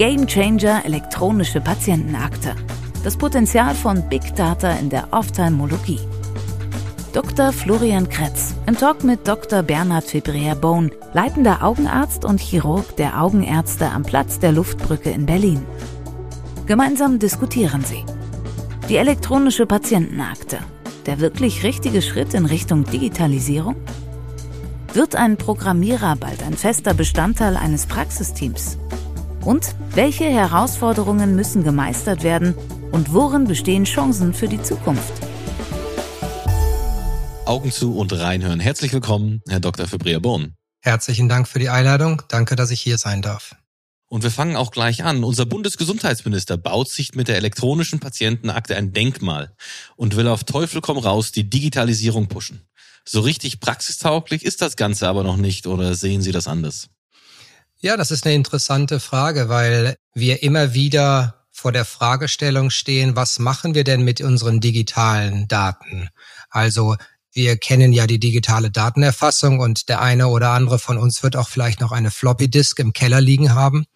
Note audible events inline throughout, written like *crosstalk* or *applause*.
Game Changer elektronische Patientenakte. Das Potenzial von Big Data in der Ophthalmologie. Dr. Florian Kretz im Talk mit Dr. Bernhard Febrea-Bohn, leitender Augenarzt und Chirurg der Augenärzte am Platz der Luftbrücke in Berlin. Gemeinsam diskutieren sie. Die elektronische Patientenakte. Der wirklich richtige Schritt in Richtung Digitalisierung? Wird ein Programmierer bald ein fester Bestandteil eines Praxisteams? Und welche Herausforderungen müssen gemeistert werden und worin bestehen Chancen für die Zukunft? Augen zu und reinhören. Herzlich willkommen, Herr Dr. Fabria Born. Herzlichen Dank für die Einladung. Danke, dass ich hier sein darf. Und wir fangen auch gleich an. Unser Bundesgesundheitsminister baut sich mit der elektronischen Patientenakte ein Denkmal und will auf Teufel komm raus die Digitalisierung pushen. So richtig praxistauglich ist das Ganze aber noch nicht oder sehen Sie das anders? Ja, das ist eine interessante Frage, weil wir immer wieder vor der Fragestellung stehen, was machen wir denn mit unseren digitalen Daten? Also wir kennen ja die digitale Datenerfassung und der eine oder andere von uns wird auch vielleicht noch eine Floppy Disk im Keller liegen haben.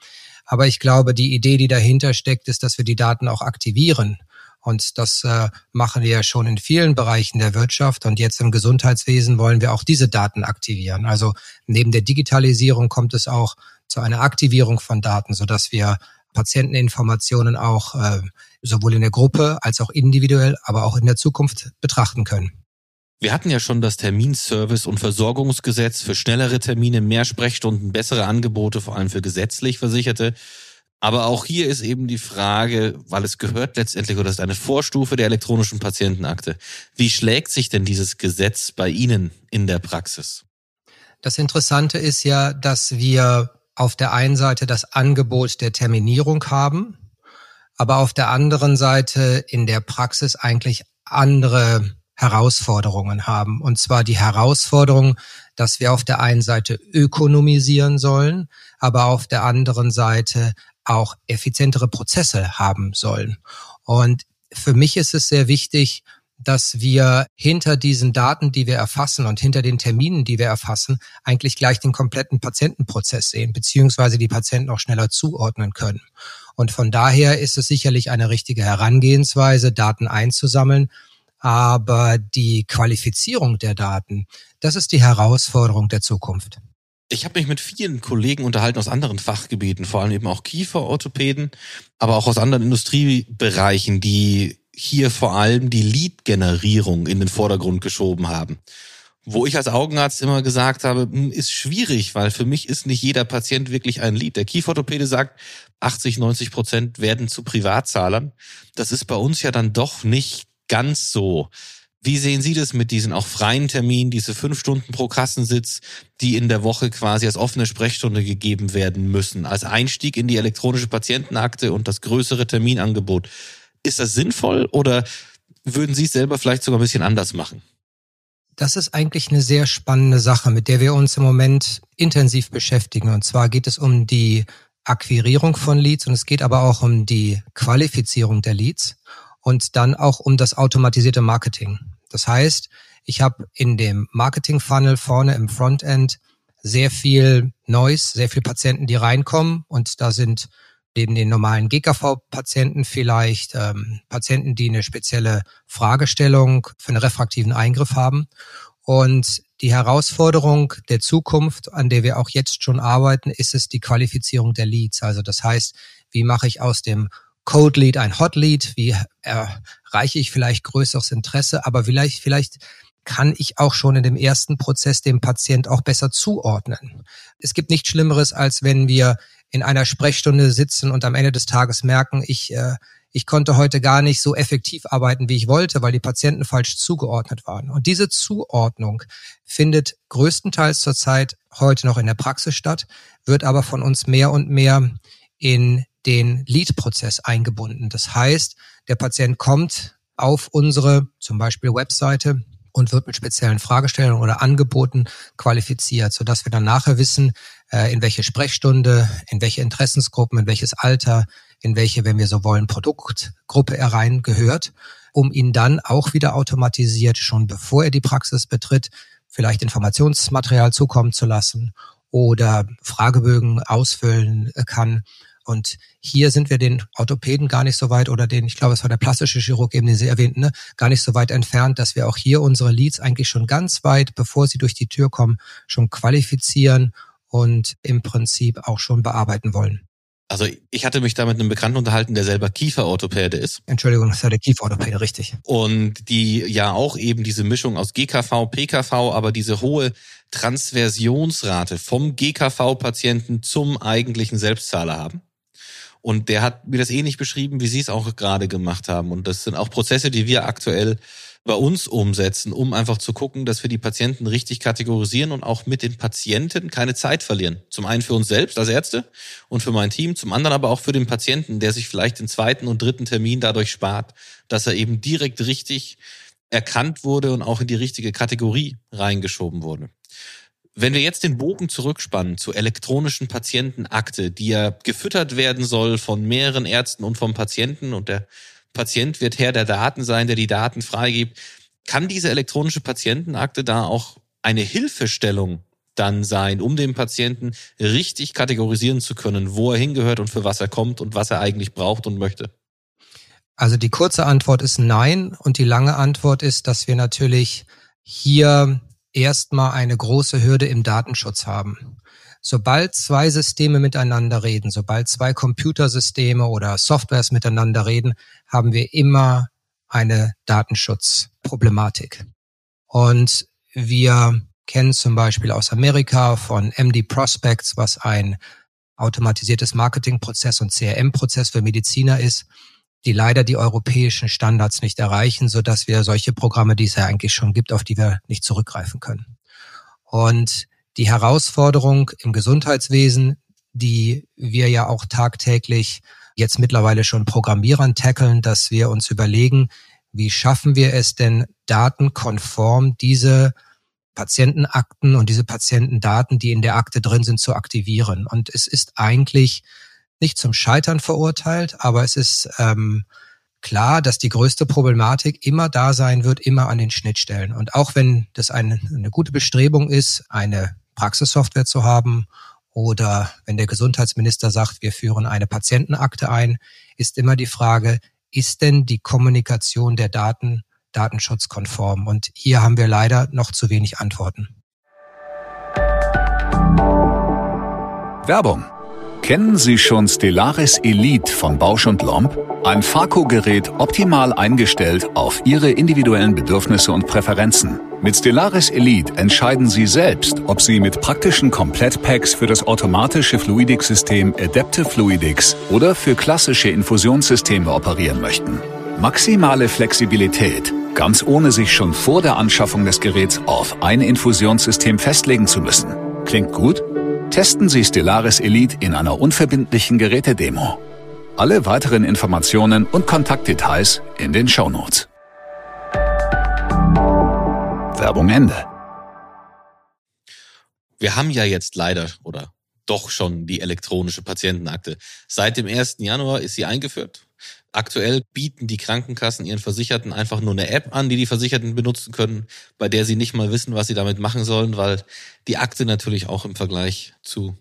Aber ich glaube, die Idee, die dahinter steckt, ist, dass wir die Daten auch aktivieren. Und das äh, machen wir ja schon in vielen Bereichen der Wirtschaft. Und jetzt im Gesundheitswesen wollen wir auch diese Daten aktivieren. Also neben der Digitalisierung kommt es auch zu einer Aktivierung von Daten, sodass wir Patienteninformationen auch äh, sowohl in der Gruppe als auch individuell, aber auch in der Zukunft betrachten können. Wir hatten ja schon das Terminservice- und Versorgungsgesetz für schnellere Termine, mehr Sprechstunden, bessere Angebote, vor allem für gesetzlich Versicherte. Aber auch hier ist eben die Frage, weil es gehört letztendlich oder ist eine Vorstufe der elektronischen Patientenakte. Wie schlägt sich denn dieses Gesetz bei Ihnen in der Praxis? Das Interessante ist ja, dass wir auf der einen Seite das Angebot der Terminierung haben, aber auf der anderen Seite in der Praxis eigentlich andere Herausforderungen haben. Und zwar die Herausforderung, dass wir auf der einen Seite ökonomisieren sollen, aber auf der anderen Seite auch effizientere Prozesse haben sollen. Und für mich ist es sehr wichtig, dass wir hinter diesen Daten, die wir erfassen und hinter den Terminen, die wir erfassen, eigentlich gleich den kompletten Patientenprozess sehen, beziehungsweise die Patienten auch schneller zuordnen können. Und von daher ist es sicherlich eine richtige Herangehensweise, Daten einzusammeln, aber die Qualifizierung der Daten, das ist die Herausforderung der Zukunft. Ich habe mich mit vielen Kollegen unterhalten aus anderen Fachgebieten, vor allem eben auch Kieferorthopäden, aber auch aus anderen Industriebereichen, die hier vor allem die Lead-Generierung in den Vordergrund geschoben haben. Wo ich als Augenarzt immer gesagt habe, hm, ist schwierig, weil für mich ist nicht jeder Patient wirklich ein Lead. Der Kieferorthopäde sagt, 80, 90 Prozent werden zu Privatzahlern. Das ist bei uns ja dann doch nicht ganz so. Wie sehen Sie das mit diesen auch freien Terminen, diese fünf Stunden pro Kassensitz, die in der Woche quasi als offene Sprechstunde gegeben werden müssen, als Einstieg in die elektronische Patientenakte und das größere Terminangebot? Ist das sinnvoll oder würden Sie es selber vielleicht sogar ein bisschen anders machen? Das ist eigentlich eine sehr spannende Sache, mit der wir uns im Moment intensiv beschäftigen. Und zwar geht es um die Akquirierung von Leads und es geht aber auch um die Qualifizierung der Leads und dann auch um das automatisierte Marketing. Das heißt, ich habe in dem Marketing-Funnel vorne im Frontend sehr viel Noise, sehr viel Patienten, die reinkommen und da sind neben den normalen GKV-Patienten vielleicht ähm, Patienten, die eine spezielle Fragestellung für einen refraktiven Eingriff haben. Und die Herausforderung der Zukunft, an der wir auch jetzt schon arbeiten, ist es die Qualifizierung der Leads. Also das heißt, wie mache ich aus dem Code Lead ein Hot Lead? Wie erreiche ich vielleicht größeres Interesse? Aber vielleicht, vielleicht kann ich auch schon in dem ersten Prozess dem Patient auch besser zuordnen. Es gibt nichts Schlimmeres, als wenn wir in einer Sprechstunde sitzen und am Ende des Tages merken, ich, äh, ich konnte heute gar nicht so effektiv arbeiten, wie ich wollte, weil die Patienten falsch zugeordnet waren. Und diese Zuordnung findet größtenteils zurzeit heute noch in der Praxis statt, wird aber von uns mehr und mehr in den Lead-Prozess eingebunden. Das heißt, der Patient kommt auf unsere zum Beispiel Webseite und wird mit speziellen Fragestellungen oder Angeboten qualifiziert, sodass wir dann nachher wissen, äh, in welche Sprechstunde, in welche Interessensgruppen, in welches Alter, in welche, wenn wir so wollen, Produktgruppe er rein gehört, um ihn dann auch wieder automatisiert, schon bevor er die Praxis betritt, vielleicht Informationsmaterial zukommen zu lassen oder Fragebögen ausfüllen kann. Und hier sind wir den Orthopäden gar nicht so weit oder den, ich glaube, es war der plastische Chirurg eben, den Sie erwähnten, ne, gar nicht so weit entfernt, dass wir auch hier unsere Leads eigentlich schon ganz weit, bevor sie durch die Tür kommen, schon qualifizieren und im Prinzip auch schon bearbeiten wollen. Also ich hatte mich da mit einem Bekannten unterhalten, der selber Kieferorthopäde ist. Entschuldigung, das war der Kieferorthopäde, richtig. Und die ja auch eben diese Mischung aus GKV, PKV, aber diese hohe Transversionsrate vom GKV-Patienten zum eigentlichen Selbstzahler haben. Und der hat mir das ähnlich beschrieben, wie Sie es auch gerade gemacht haben. Und das sind auch Prozesse, die wir aktuell bei uns umsetzen, um einfach zu gucken, dass wir die Patienten richtig kategorisieren und auch mit den Patienten keine Zeit verlieren. Zum einen für uns selbst als Ärzte und für mein Team, zum anderen aber auch für den Patienten, der sich vielleicht den zweiten und dritten Termin dadurch spart, dass er eben direkt richtig erkannt wurde und auch in die richtige Kategorie reingeschoben wurde. Wenn wir jetzt den Bogen zurückspannen zur elektronischen Patientenakte, die ja gefüttert werden soll von mehreren Ärzten und vom Patienten und der Patient wird Herr der Daten sein, der die Daten freigibt. Kann diese elektronische Patientenakte da auch eine Hilfestellung dann sein, um den Patienten richtig kategorisieren zu können, wo er hingehört und für was er kommt und was er eigentlich braucht und möchte? Also die kurze Antwort ist nein und die lange Antwort ist, dass wir natürlich hier erstmal eine große Hürde im Datenschutz haben. Sobald zwei Systeme miteinander reden, sobald zwei Computersysteme oder Softwares miteinander reden, haben wir immer eine Datenschutzproblematik. Und wir kennen zum Beispiel aus Amerika von MD Prospects, was ein automatisiertes Marketingprozess und CRM-Prozess für Mediziner ist, die leider die europäischen Standards nicht erreichen, so dass wir solche Programme, die es ja eigentlich schon gibt, auf die wir nicht zurückgreifen können. Und die Herausforderung im Gesundheitswesen, die wir ja auch tagtäglich jetzt mittlerweile schon Programmierern tackeln, dass wir uns überlegen, wie schaffen wir es denn datenkonform diese Patientenakten und diese Patientendaten, die in der Akte drin sind, zu aktivieren. Und es ist eigentlich nicht zum Scheitern verurteilt, aber es ist ähm, klar, dass die größte Problematik immer da sein wird, immer an den Schnittstellen. Und auch wenn das eine, eine gute Bestrebung ist, eine Praxissoftware zu haben oder wenn der Gesundheitsminister sagt, wir führen eine Patientenakte ein, ist immer die Frage, ist denn die Kommunikation der Daten datenschutzkonform? Und hier haben wir leider noch zu wenig Antworten. Werbung. Kennen Sie schon Stellaris Elite von Bausch und Lomb? Ein Farco-Gerät optimal eingestellt auf Ihre individuellen Bedürfnisse und Präferenzen. Mit Stellaris Elite entscheiden Sie selbst, ob Sie mit praktischen Komplettpacks für das automatische Fluidics-System Adaptive Fluidics oder für klassische Infusionssysteme operieren möchten. Maximale Flexibilität, ganz ohne sich schon vor der Anschaffung des Geräts auf ein Infusionssystem festlegen zu müssen. Klingt gut? Testen Sie Stellaris Elite in einer unverbindlichen Gerätedemo. Alle weiteren Informationen und Kontaktdetails in den Shownotes. Werbung Ende. Wir haben ja jetzt leider oder doch schon die elektronische Patientenakte. Seit dem 1. Januar ist sie eingeführt. Aktuell bieten die Krankenkassen ihren Versicherten einfach nur eine App an, die die Versicherten benutzen können, bei der sie nicht mal wissen, was sie damit machen sollen, weil die Akte natürlich auch im Vergleich zu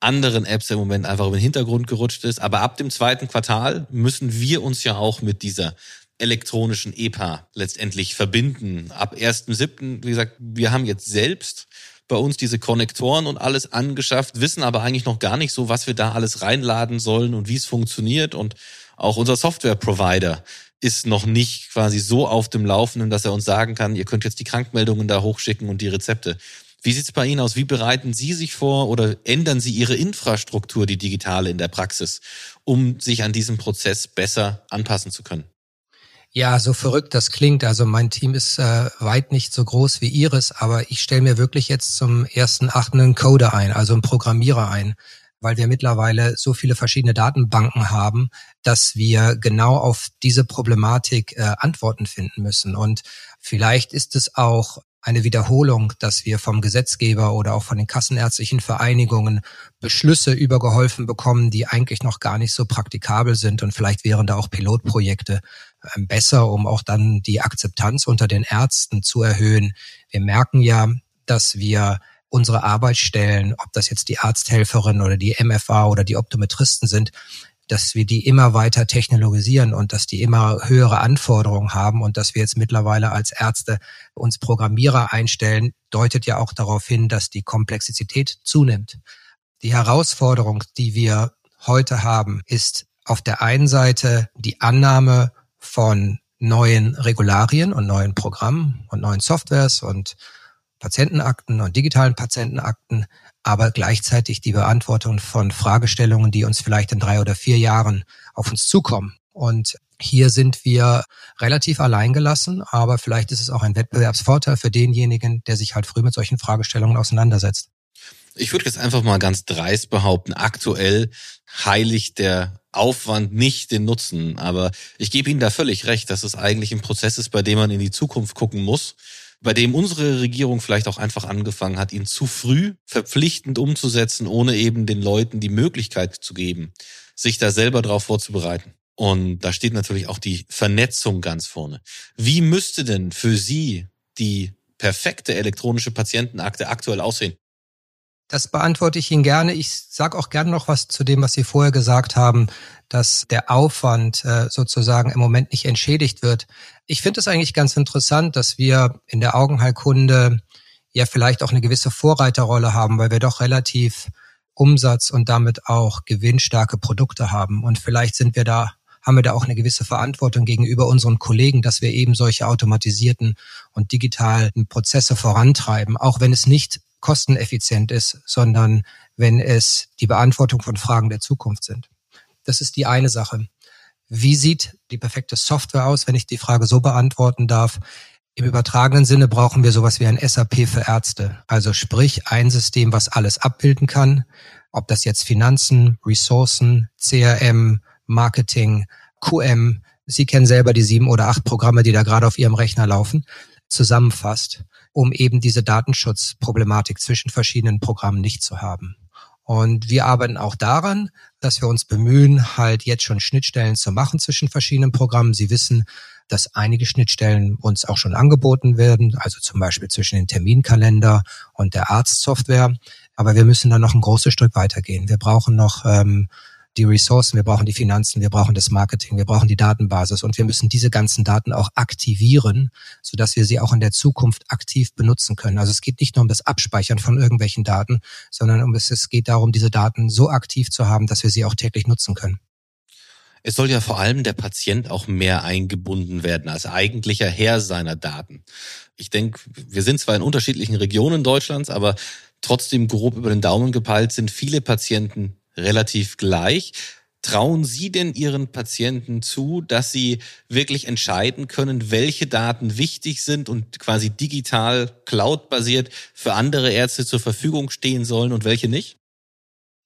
anderen Apps im Moment einfach im Hintergrund gerutscht ist. Aber ab dem zweiten Quartal müssen wir uns ja auch mit dieser elektronischen EPA letztendlich verbinden. Ab 1.7., wie gesagt, wir haben jetzt selbst bei uns diese Konnektoren und alles angeschafft, wissen aber eigentlich noch gar nicht so, was wir da alles reinladen sollen und wie es funktioniert. Und auch unser Software-Provider ist noch nicht quasi so auf dem Laufenden, dass er uns sagen kann, ihr könnt jetzt die Krankmeldungen da hochschicken und die Rezepte. Wie sieht es bei Ihnen aus? Wie bereiten Sie sich vor oder ändern Sie Ihre Infrastruktur, die digitale in der Praxis, um sich an diesem Prozess besser anpassen zu können? Ja, so verrückt das klingt. Also mein Team ist äh, weit nicht so groß wie Ihres, aber ich stelle mir wirklich jetzt zum ersten achten einen Coder ein, also einen Programmierer ein. Weil wir mittlerweile so viele verschiedene Datenbanken haben, dass wir genau auf diese Problematik äh, Antworten finden müssen. Und vielleicht ist es auch eine Wiederholung, dass wir vom Gesetzgeber oder auch von den kassenärztlichen Vereinigungen Beschlüsse übergeholfen bekommen, die eigentlich noch gar nicht so praktikabel sind. Und vielleicht wären da auch Pilotprojekte ähm, besser, um auch dann die Akzeptanz unter den Ärzten zu erhöhen. Wir merken ja, dass wir unsere Arbeitsstellen, ob das jetzt die Arzthelferin oder die MFA oder die Optometristen sind, dass wir die immer weiter technologisieren und dass die immer höhere Anforderungen haben und dass wir jetzt mittlerweile als Ärzte uns Programmierer einstellen, deutet ja auch darauf hin, dass die Komplexität zunimmt. Die Herausforderung, die wir heute haben, ist auf der einen Seite die Annahme von neuen Regularien und neuen Programmen und neuen Softwares und Patientenakten und digitalen Patientenakten, aber gleichzeitig die Beantwortung von Fragestellungen, die uns vielleicht in drei oder vier Jahren auf uns zukommen. Und hier sind wir relativ alleingelassen, aber vielleicht ist es auch ein Wettbewerbsvorteil für denjenigen, der sich halt früh mit solchen Fragestellungen auseinandersetzt. Ich würde jetzt einfach mal ganz dreist behaupten, aktuell heiligt der Aufwand nicht den Nutzen. Aber ich gebe Ihnen da völlig recht, dass es eigentlich ein Prozess ist, bei dem man in die Zukunft gucken muss bei dem unsere Regierung vielleicht auch einfach angefangen hat, ihn zu früh verpflichtend umzusetzen, ohne eben den Leuten die Möglichkeit zu geben, sich da selber drauf vorzubereiten. Und da steht natürlich auch die Vernetzung ganz vorne. Wie müsste denn für Sie die perfekte elektronische Patientenakte aktuell aussehen? Das beantworte ich Ihnen gerne. Ich sage auch gerne noch was zu dem, was Sie vorher gesagt haben, dass der Aufwand äh, sozusagen im Moment nicht entschädigt wird. Ich finde es eigentlich ganz interessant, dass wir in der Augenheilkunde ja vielleicht auch eine gewisse Vorreiterrolle haben, weil wir doch relativ Umsatz und damit auch gewinnstarke Produkte haben. Und vielleicht sind wir da haben wir da auch eine gewisse Verantwortung gegenüber unseren Kollegen, dass wir eben solche automatisierten und digitalen Prozesse vorantreiben, auch wenn es nicht kosteneffizient ist, sondern wenn es die Beantwortung von Fragen der Zukunft sind. Das ist die eine Sache. Wie sieht die perfekte Software aus, wenn ich die Frage so beantworten darf? Im übertragenen Sinne brauchen wir sowas wie ein SAP für Ärzte. Also sprich ein System, was alles abbilden kann. Ob das jetzt Finanzen, Ressourcen, CRM, Marketing, QM, Sie kennen selber die sieben oder acht Programme, die da gerade auf Ihrem Rechner laufen, zusammenfasst um eben diese Datenschutzproblematik zwischen verschiedenen Programmen nicht zu haben. Und wir arbeiten auch daran, dass wir uns bemühen, halt jetzt schon Schnittstellen zu machen zwischen verschiedenen Programmen. Sie wissen, dass einige Schnittstellen uns auch schon angeboten werden, also zum Beispiel zwischen dem Terminkalender und der Arztsoftware. Aber wir müssen dann noch ein großes Stück weitergehen. Wir brauchen noch ähm, die Ressourcen, wir brauchen die Finanzen, wir brauchen das Marketing, wir brauchen die Datenbasis und wir müssen diese ganzen Daten auch aktivieren, sodass wir sie auch in der Zukunft aktiv benutzen können. Also es geht nicht nur um das Abspeichern von irgendwelchen Daten, sondern um es, es geht darum, diese Daten so aktiv zu haben, dass wir sie auch täglich nutzen können. Es soll ja vor allem der Patient auch mehr eingebunden werden als eigentlicher Herr seiner Daten. Ich denke, wir sind zwar in unterschiedlichen Regionen Deutschlands, aber trotzdem grob über den Daumen gepeilt sind viele Patienten relativ gleich. Trauen Sie denn Ihren Patienten zu, dass sie wirklich entscheiden können, welche Daten wichtig sind und quasi digital, cloud-basiert für andere Ärzte zur Verfügung stehen sollen und welche nicht?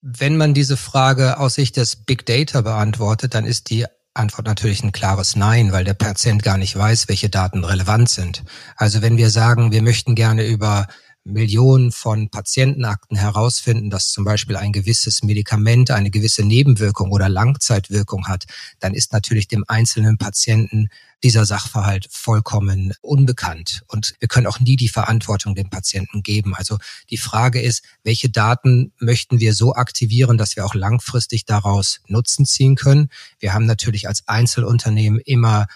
Wenn man diese Frage aus Sicht des Big Data beantwortet, dann ist die Antwort natürlich ein klares Nein, weil der Patient gar nicht weiß, welche Daten relevant sind. Also wenn wir sagen, wir möchten gerne über Millionen von Patientenakten herausfinden, dass zum Beispiel ein gewisses Medikament eine gewisse Nebenwirkung oder Langzeitwirkung hat, dann ist natürlich dem einzelnen Patienten dieser Sachverhalt vollkommen unbekannt. Und wir können auch nie die Verantwortung dem Patienten geben. Also die Frage ist, welche Daten möchten wir so aktivieren, dass wir auch langfristig daraus Nutzen ziehen können? Wir haben natürlich als Einzelunternehmen immer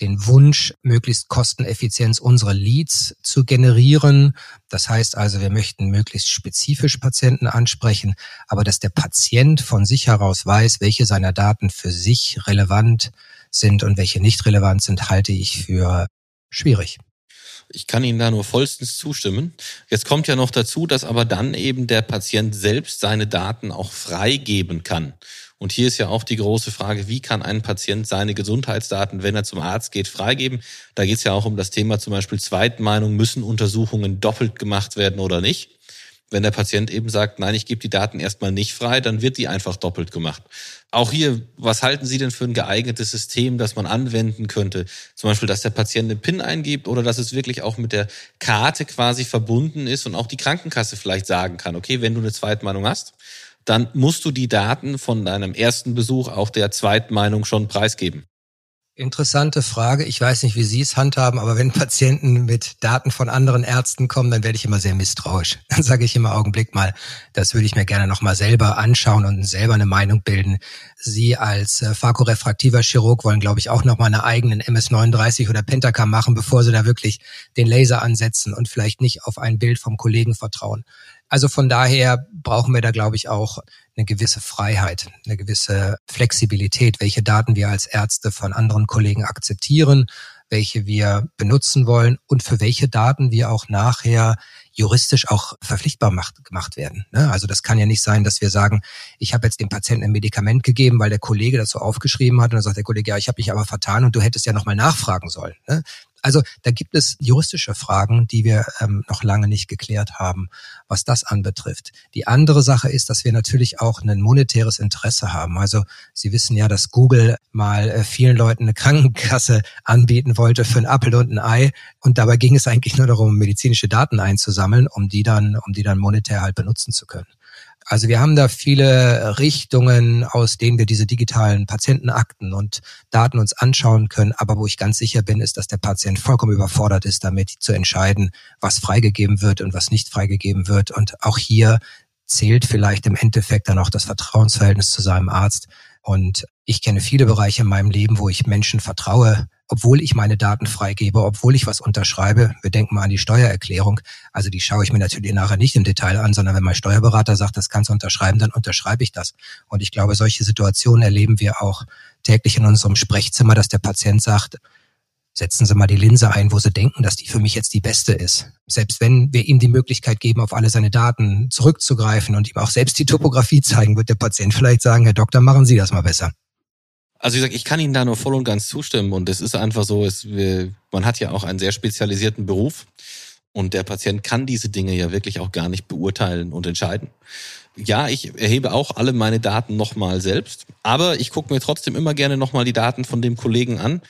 den Wunsch, möglichst Kosteneffizienz unsere Leads zu generieren. Das heißt also, wir möchten möglichst spezifisch Patienten ansprechen, aber dass der Patient von sich heraus weiß, welche seiner Daten für sich relevant sind und welche nicht relevant sind, halte ich für schwierig. Ich kann Ihnen da nur vollstens zustimmen. Jetzt kommt ja noch dazu, dass aber dann eben der Patient selbst seine Daten auch freigeben kann. Und hier ist ja auch die große Frage, wie kann ein Patient seine Gesundheitsdaten, wenn er zum Arzt geht, freigeben? Da geht es ja auch um das Thema zum Beispiel Zweitmeinung, müssen Untersuchungen doppelt gemacht werden oder nicht? Wenn der Patient eben sagt, nein, ich gebe die Daten erstmal nicht frei, dann wird die einfach doppelt gemacht. Auch hier, was halten Sie denn für ein geeignetes System, das man anwenden könnte? Zum Beispiel, dass der Patient eine PIN eingibt oder dass es wirklich auch mit der Karte quasi verbunden ist und auch die Krankenkasse vielleicht sagen kann, okay, wenn du eine Zweitmeinung hast, dann musst du die Daten von deinem ersten Besuch auch der Zweitmeinung schon preisgeben. Interessante Frage. Ich weiß nicht, wie Sie es handhaben, aber wenn *laughs* Patienten mit Daten von anderen Ärzten kommen, dann werde ich immer sehr misstrauisch. *laughs* Dann sage ich immer Augenblick mal, das würde ich mir gerne nochmal selber anschauen und selber eine Meinung bilden. Sie als äh, phakorefraktiver Chirurg wollen, glaube ich, auch nochmal eine eigenen MS39 oder Pentacam machen, bevor Sie da wirklich den Laser ansetzen und vielleicht nicht auf ein Bild vom Kollegen vertrauen. Also von daher brauchen wir da, glaube ich, auch eine gewisse Freiheit, eine gewisse Flexibilität, welche Daten wir als Ärzte von anderen Kollegen akzeptieren, welche wir benutzen wollen und für welche Daten wir auch nachher juristisch auch verpflichtbar macht, gemacht werden. Ne? Also das kann ja nicht sein, dass wir sagen, ich habe jetzt dem Patienten ein Medikament gegeben, weil der Kollege das so aufgeschrieben hat und dann sagt der Kollege, ja, ich habe mich aber vertan und du hättest ja nochmal nachfragen sollen. Also da gibt es juristische Fragen, die wir ähm, noch lange nicht geklärt haben, was das anbetrifft. Die andere Sache ist, dass wir natürlich auch ein monetäres Interesse haben. Also Sie wissen ja, dass Google mal äh, vielen Leuten eine Krankenkasse anbieten wollte für ein Apfel und ein Ei. Und dabei ging es eigentlich nur darum, medizinische Daten einzusammeln, um die dann, um die dann monetär halt benutzen zu können. Also wir haben da viele Richtungen, aus denen wir diese digitalen Patientenakten und Daten uns anschauen können. Aber wo ich ganz sicher bin, ist, dass der Patient vollkommen überfordert ist, damit zu entscheiden, was freigegeben wird und was nicht freigegeben wird. Und auch hier zählt vielleicht im Endeffekt dann auch das Vertrauensverhältnis zu seinem Arzt. Und ich kenne viele Bereiche in meinem Leben, wo ich Menschen vertraue, obwohl ich meine Daten freigebe, obwohl ich was unterschreibe. Wir denken mal an die Steuererklärung. Also die schaue ich mir natürlich nachher nicht im Detail an, sondern wenn mein Steuerberater sagt, das kannst du unterschreiben, dann unterschreibe ich das. Und ich glaube, solche Situationen erleben wir auch täglich in unserem Sprechzimmer, dass der Patient sagt, setzen Sie mal die Linse ein, wo Sie denken, dass die für mich jetzt die beste ist. Selbst wenn wir ihm die Möglichkeit geben, auf alle seine Daten zurückzugreifen und ihm auch selbst die Topografie *laughs* zeigen, wird der Patient vielleicht sagen, Herr Doktor, machen Sie das mal besser. Also wie gesagt, ich kann Ihnen da nur voll und ganz zustimmen und es ist einfach so, es, man hat ja auch einen sehr spezialisierten Beruf und der Patient kann diese Dinge ja wirklich auch gar nicht beurteilen und entscheiden. Ja, ich erhebe auch alle meine Daten nochmal selbst, aber ich gucke mir trotzdem immer gerne nochmal die Daten von dem Kollegen an,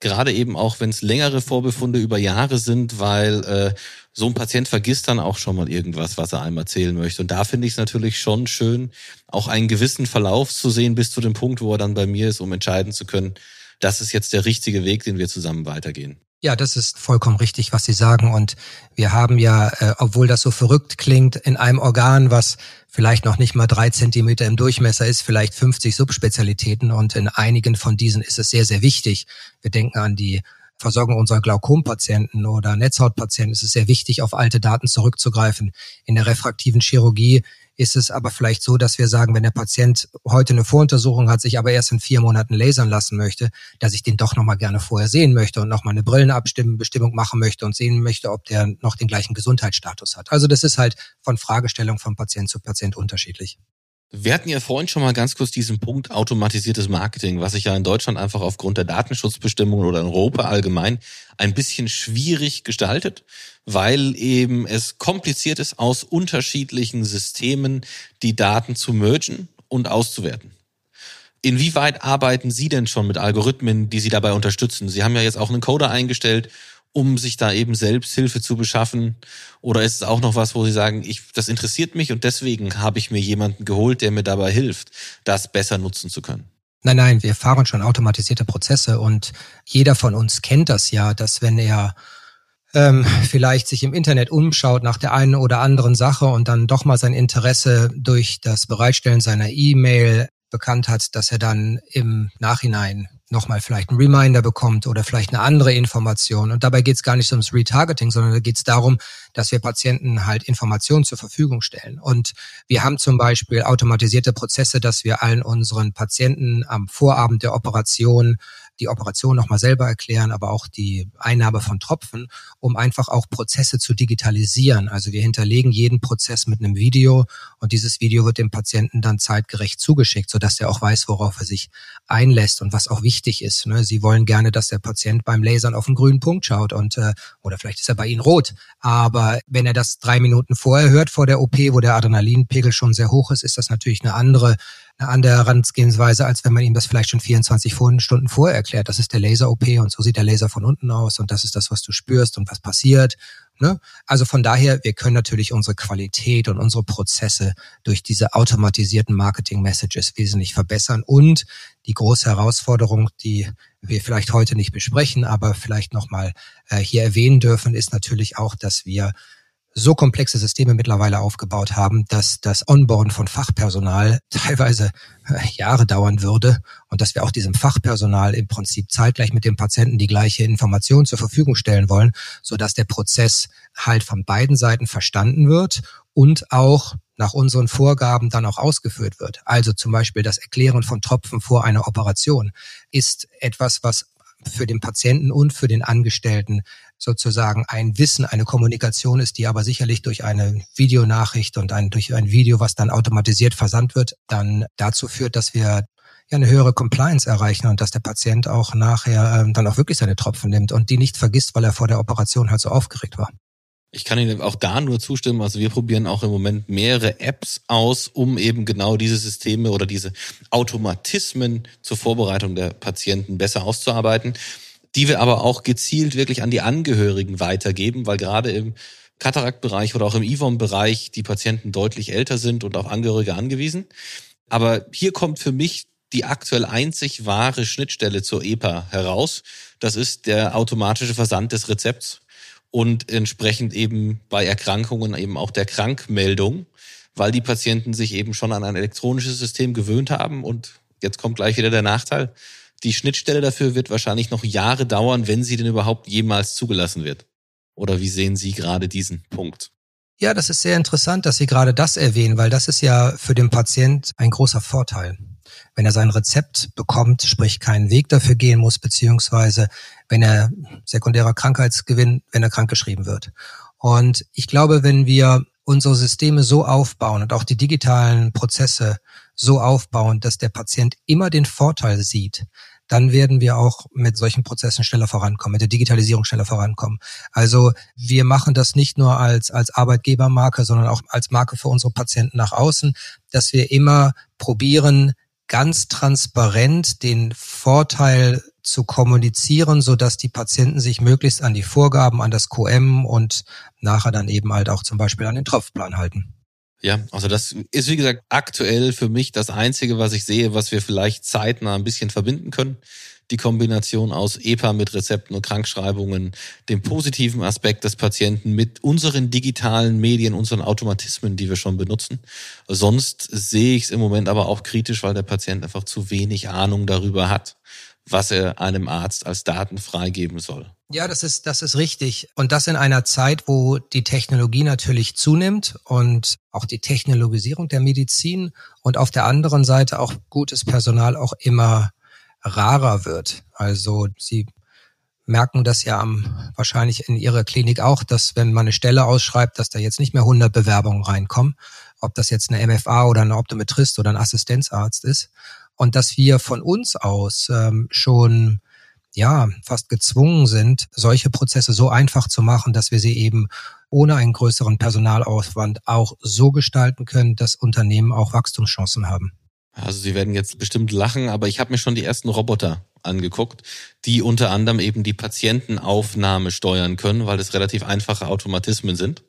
gerade eben auch, wenn es längere Vorbefunde über Jahre sind, weil äh, so ein Patient vergisst dann auch schon mal irgendwas, was er einmal erzählen möchte. Und da finde ich es natürlich schon schön, auch einen gewissen Verlauf zu sehen bis zu dem Punkt, wo er dann bei mir ist, um entscheiden zu können, das ist jetzt der richtige Weg, den wir zusammen weitergehen. Ja, das ist vollkommen richtig, was Sie sagen. Und wir haben ja, äh, obwohl das so verrückt klingt, in einem Organ, was vielleicht noch nicht mal drei Zentimeter im Durchmesser ist, vielleicht 50 Subspezialitäten. Und in einigen von diesen ist es sehr, sehr wichtig. Wir denken an die Versorgung unserer Glaukompatienten oder Netzhautpatienten. Es ist sehr wichtig, auf alte Daten zurückzugreifen. In der refraktiven Chirurgie ist es aber vielleicht so, dass wir sagen, wenn der Patient heute eine Voruntersuchung hat, sich aber erst in vier Monaten lasern lassen möchte, dass ich den doch nochmal gerne vorher sehen möchte und nochmal eine Brillenabstimmung machen möchte und sehen möchte, ob der noch den gleichen Gesundheitsstatus hat. Also das ist halt von Fragestellung von Patient zu Patient unterschiedlich. Wir hatten ja vorhin schon mal ganz kurz diesen Punkt automatisiertes Marketing, was sich ja in Deutschland einfach aufgrund der Datenschutzbestimmungen oder in Europa allgemein ein bisschen schwierig gestaltet, weil eben es kompliziert ist, aus unterschiedlichen Systemen die Daten zu mergen und auszuwerten. Inwieweit arbeiten Sie denn schon mit Algorithmen, die Sie dabei unterstützen? Sie haben ja jetzt auch einen Coder eingestellt um sich da eben selbst Hilfe zu beschaffen? Oder ist es auch noch was, wo Sie sagen, ich, das interessiert mich und deswegen habe ich mir jemanden geholt, der mir dabei hilft, das besser nutzen zu können? Nein, nein, wir fahren schon automatisierte Prozesse und jeder von uns kennt das ja, dass wenn er ähm, vielleicht sich im Internet umschaut nach der einen oder anderen Sache und dann doch mal sein Interesse durch das Bereitstellen seiner E-Mail bekannt hat, dass er dann im Nachhinein nochmal vielleicht einen Reminder bekommt oder vielleicht eine andere Information. Und dabei geht es gar nicht ums Retargeting, sondern da geht es darum, dass wir Patienten halt Informationen zur Verfügung stellen. Und wir haben zum Beispiel automatisierte Prozesse, dass wir allen unseren Patienten am Vorabend der Operation die Operation nochmal selber erklären, aber auch die Einnahme von Tropfen, um einfach auch Prozesse zu digitalisieren. Also wir hinterlegen jeden Prozess mit einem Video und dieses Video wird dem Patienten dann zeitgerecht zugeschickt, sodass er auch weiß, worauf er sich einlässt und was auch wichtig ist. Ne? Sie wollen gerne, dass der Patient beim Lasern auf einen grünen Punkt schaut und äh, oder vielleicht ist er bei Ihnen rot. Aber wenn er das drei Minuten vorher hört vor der OP, wo der Adrenalinpegel schon sehr hoch ist, ist das natürlich eine andere eine andere Herangehensweise, als wenn man ihm das vielleicht schon 24 Stunden vorher erklärt. Das ist der Laser-OP und so sieht der Laser von unten aus und das ist das, was du spürst und was passiert. Ne? Also von daher, wir können natürlich unsere Qualität und unsere Prozesse durch diese automatisierten Marketing-Messages wesentlich verbessern und die große Herausforderung, die wir vielleicht heute nicht besprechen, aber vielleicht nochmal äh, hier erwähnen dürfen, ist natürlich auch, dass wir so komplexe Systeme mittlerweile aufgebaut haben, dass das Onboarden von Fachpersonal *laughs* teilweise äh, Jahre dauern würde und dass wir auch diesem Fachpersonal im Prinzip zeitgleich mit dem Patienten die gleiche Information zur Verfügung stellen wollen, so dass der Prozess halt von beiden Seiten verstanden wird und auch nach unseren Vorgaben dann auch ausgeführt wird. Also zum Beispiel das Erklären von Tropfen vor einer Operation ist etwas, was für den Patienten und für den Angestellten sozusagen ein Wissen, eine Kommunikation ist, die aber sicherlich durch eine Videonachricht und ein, durch ein Video, was dann automatisiert versandt wird, dann dazu führt, dass wir eine höhere Compliance erreichen und dass der Patient auch nachher ähm, dann auch wirklich seine Tropfen nimmt und die nicht vergisst, weil er vor der Operation halt so aufgeregt war. Ich kann Ihnen auch da nur zustimmen. Also wir probieren auch im Moment mehrere Apps aus, um eben genau diese Systeme oder diese Automatismen zur Vorbereitung der Patienten besser auszuarbeiten die wir aber auch gezielt wirklich an die Angehörigen weitergeben, weil gerade im Kataraktbereich oder auch im IVOM-Bereich die Patienten deutlich älter sind und auf Angehörige angewiesen. Aber hier kommt für mich die aktuell einzig wahre Schnittstelle zur EPA heraus. Das ist der automatische Versand des Rezepts und entsprechend eben bei Erkrankungen eben auch der Krankmeldung, weil die Patienten sich eben schon an ein elektronisches System gewöhnt haben und jetzt kommt gleich wieder der Nachteil. Die Schnittstelle dafür wird wahrscheinlich noch Jahre dauern, wenn sie denn überhaupt jemals zugelassen wird. Oder wie sehen Sie gerade diesen Punkt? Ja, das ist sehr interessant, dass Sie gerade das erwähnen, weil das ist ja für den Patient ein großer Vorteil. Wenn er sein Rezept bekommt, sprich keinen Weg dafür gehen muss, beziehungsweise wenn er sekundärer Krankheitsgewinn, wenn er krankgeschrieben wird. Und ich glaube, wenn wir unsere Systeme so aufbauen und auch die digitalen Prozesse so aufbauen, dass der Patient immer den Vorteil sieht, dann werden wir auch mit solchen Prozessen schneller vorankommen, mit der Digitalisierung schneller vorankommen. Also wir machen das nicht nur als, als Arbeitgebermarke, sondern auch als Marke für unsere Patienten nach außen, dass wir immer probieren, ganz transparent den Vorteil zu kommunizieren, so dass die Patienten sich möglichst an die Vorgaben, an das QM und nachher dann eben halt auch zum Beispiel an den Tropfplan halten. Ja, also das ist wie gesagt aktuell für mich das Einzige, was ich sehe, was wir vielleicht zeitnah ein bisschen verbinden können. Die Kombination aus EPA mit Rezepten und Krankschreibungen, dem positiven Aspekt des Patienten mit unseren digitalen Medien, unseren Automatismen, die wir schon benutzen. Sonst sehe ich es im Moment aber auch kritisch, weil der Patient einfach zu wenig Ahnung darüber hat was er einem Arzt als Daten freigeben soll. Ja, das ist, das ist richtig. Und das in einer Zeit, wo die Technologie natürlich zunimmt und auch die Technologisierung der Medizin und auf der anderen Seite auch gutes Personal auch immer rarer wird. Also Sie merken das ja am, wahrscheinlich in Ihrer Klinik auch, dass wenn man eine Stelle ausschreibt, dass da jetzt nicht mehr 100 Bewerbungen reinkommen, ob das jetzt eine MFA oder ein Optometrist oder ein Assistenzarzt ist und dass wir von uns aus ähm, schon ja fast gezwungen sind, solche Prozesse so einfach zu machen, dass wir sie eben ohne einen größeren Personalaufwand auch so gestalten können, dass Unternehmen auch Wachstumschancen haben. Also Sie werden jetzt bestimmt lachen, aber ich habe mir schon die ersten Roboter angeguckt, die unter anderem eben die Patientenaufnahme steuern können, weil das relativ einfache Automatismen sind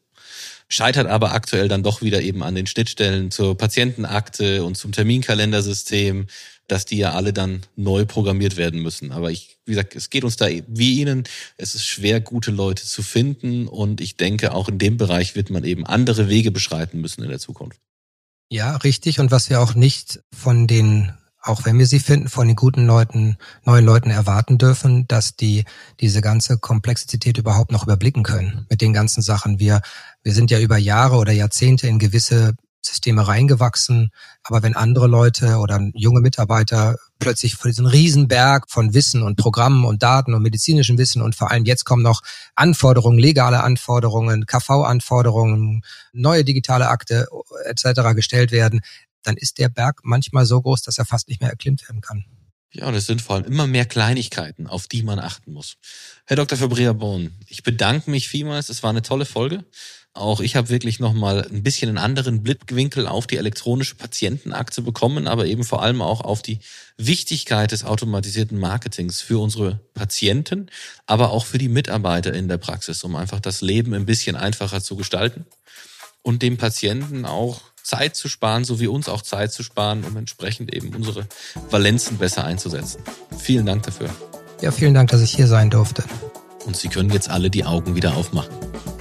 scheitert aber aktuell dann doch wieder eben an den Schnittstellen zur Patientenakte und zum Terminkalendersystem, dass die ja alle dann neu programmiert werden müssen. Aber ich, wie gesagt, es geht uns da wie Ihnen. Es ist schwer, gute Leute zu finden. Und ich denke, auch in dem Bereich wird man eben andere Wege beschreiten müssen in der Zukunft. Ja, richtig. Und was wir auch nicht von den auch wenn wir sie finden, von den guten Leuten, neuen Leuten erwarten dürfen, dass die diese ganze Komplexität überhaupt noch überblicken können mit den ganzen Sachen. Wir, wir sind ja über Jahre oder Jahrzehnte in gewisse Systeme reingewachsen, aber wenn andere Leute oder junge Mitarbeiter plötzlich vor diesen Riesenberg von Wissen und Programmen und Daten und medizinischem Wissen und vor allem jetzt kommen noch Anforderungen, legale Anforderungen, KV-Anforderungen, neue digitale Akte etc. gestellt werden, dann ist der Berg manchmal so groß, dass er fast nicht mehr erklimmt werden kann. Ja, und es sind vor allem immer mehr Kleinigkeiten, auf die man achten muss. Herr Dr. Fabria-Born, ich bedanke mich vielmals. Es war eine tolle Folge. Auch ich habe wirklich nochmal ein bisschen einen anderen Blickwinkel auf die elektronische Patientenakte bekommen, aber eben vor allem auch auf die Wichtigkeit des automatisierten Marketings für unsere Patienten, aber auch für die Mitarbeiter in der Praxis, um einfach das Leben ein bisschen einfacher zu gestalten und dem Patienten auch Zeit zu sparen, so wie uns auch Zeit zu sparen, um entsprechend eben unsere Valenzen besser einzusetzen. Vielen Dank dafür. Ja, vielen Dank, dass ich hier sein durfte. Und Sie können jetzt alle die Augen wieder aufmachen.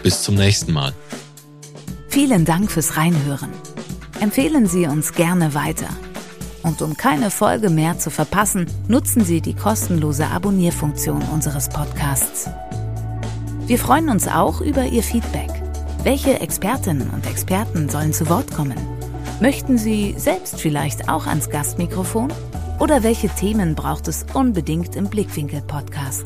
Bis zum nächsten Mal. Vielen Dank fürs Reinhören. Empfehlen Sie uns gerne weiter. Und um keine Folge mehr zu verpassen, nutzen Sie die kostenlose Abonnierfunktion unseres Podcasts. Wir freuen uns auch über Ihr Feedback. Welche Expertinnen und Experten sollen zu Wort kommen? Möchten Sie selbst vielleicht auch ans Gastmikrofon? Oder welche Themen braucht es unbedingt im Blickwinkel-Podcast?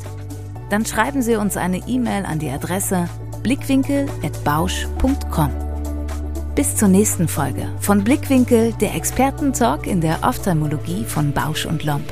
Dann schreiben Sie uns eine E-Mail an die Adresse blickwinkel.bausch.com. Bis zur nächsten Folge von Blickwinkel, der Expertentalk in der Ophthalmologie von Bausch und Lomb.